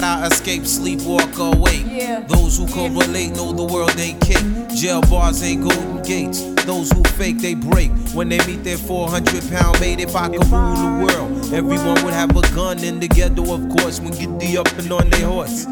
That I escape, sleep, walk awake. Yeah. Those who correlate know the world ain't kick. Jail bars ain't golden gates. Those who fake, they break. When they meet their 400 pound mate, if I could rule the world, everyone would have a gun in the ghetto, of course, when get the up and on their horse.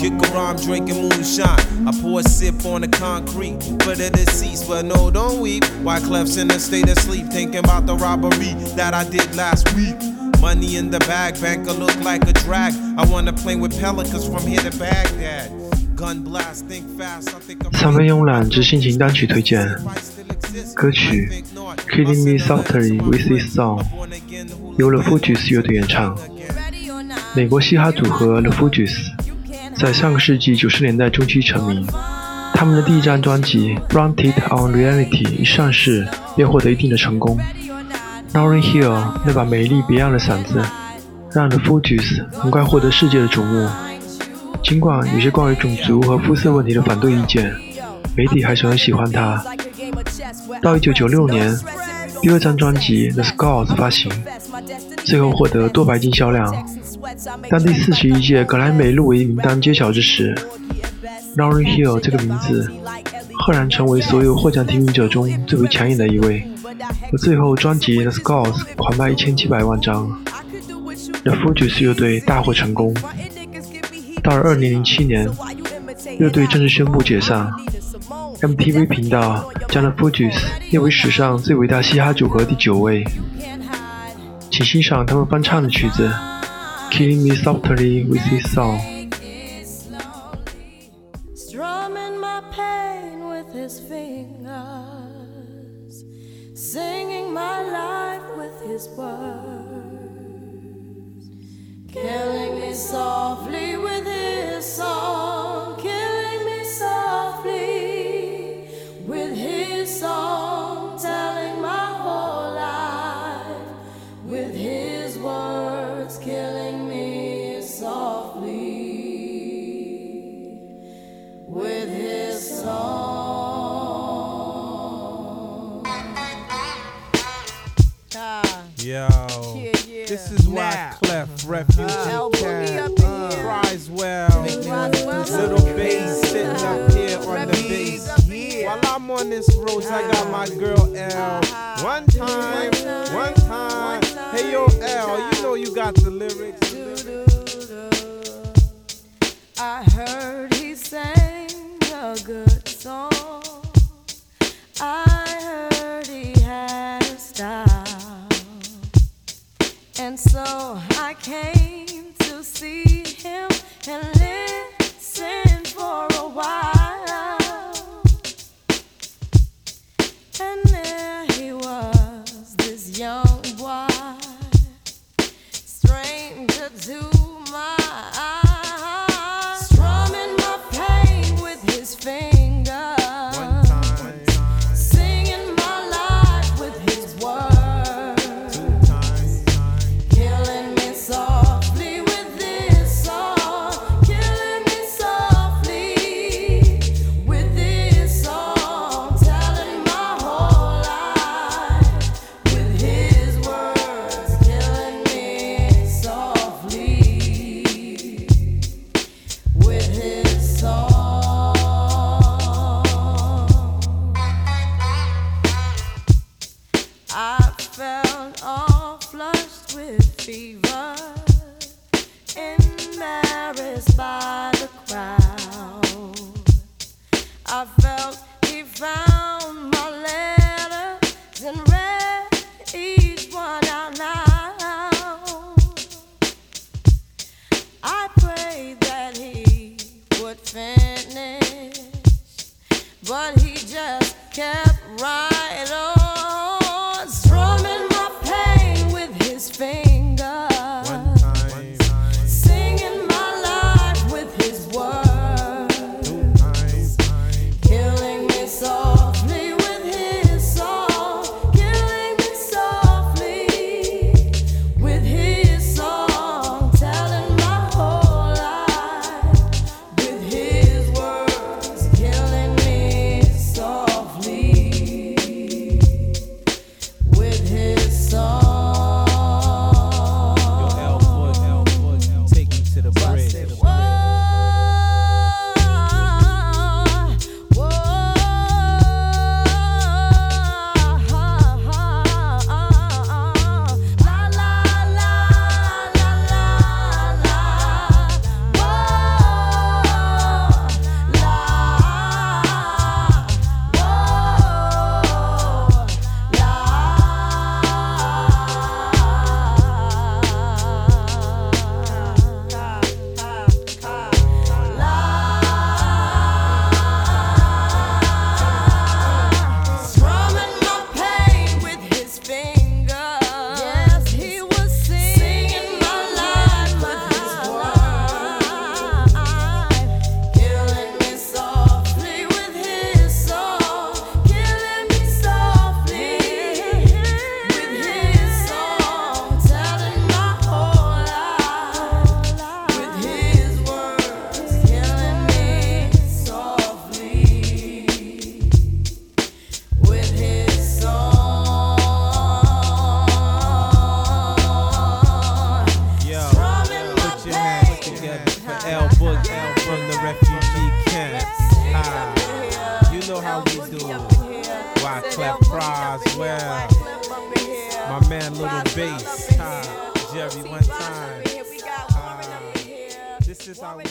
Kick around drinking moonshine. I pour a sip on the concrete for the deceased, but no, don't weep. Wyclef's in a state of sleep, thinking about the robbery that I did last week. Money in the bag, banker look like a drag. I wanna play with pelicans from here to Baghdad. Gun blast, think fast, I think I'm 三分慵懒之心情单曲推荐，歌曲《Killing Me Softly with This Song》由 The Fugees 乐队演唱。Ready or not, 美国嘻哈组合 The Fugees 在上个世纪九十年代中期成名，他们的第一张专辑《Fronted on Reality》一上市便获得一定的成功。Ready or not. Lauryn Hill 那把美丽别样的嗓子，让 The Fugees 很快获得世界的瞩目。尽管有些关于种族和肤色问题的反对意见，媒体还是很喜欢他。到1996年，第二张专辑《The Scars》发行，最后获得多白金销量。当第四十一届格莱美入围名单揭晓之时，Lauryn Hill 这个名字赫然成为所有获奖提名者中最为抢眼的一位。而最后，专辑《The Scars》狂卖一千七百万张，The f u g e s 乐队大获成功。到了2007年，乐队正式宣布解散。MTV 频道将 The Fugees 列为史上最伟大嘻哈组合第九位。请欣赏他们翻唱的曲子《Killing Me Softly with His Song》。Singing my life with his words, Yo, yeah, yeah. this is why Now. Clef, Refugee, Al, put me Cat, up in here. cries well. Roswell. Little bass sitting up here on the Refugees bass. up in here. While I'm on this road, I got my girl L. Uh-huh. One time, one time. Hey yo, L, you know you got the lyrics. I heard he sang a good song. I And so I came to see him and listen embarrassed by the crowd. I felt he found Man Bass. Ah, Jerry one time. This is how we.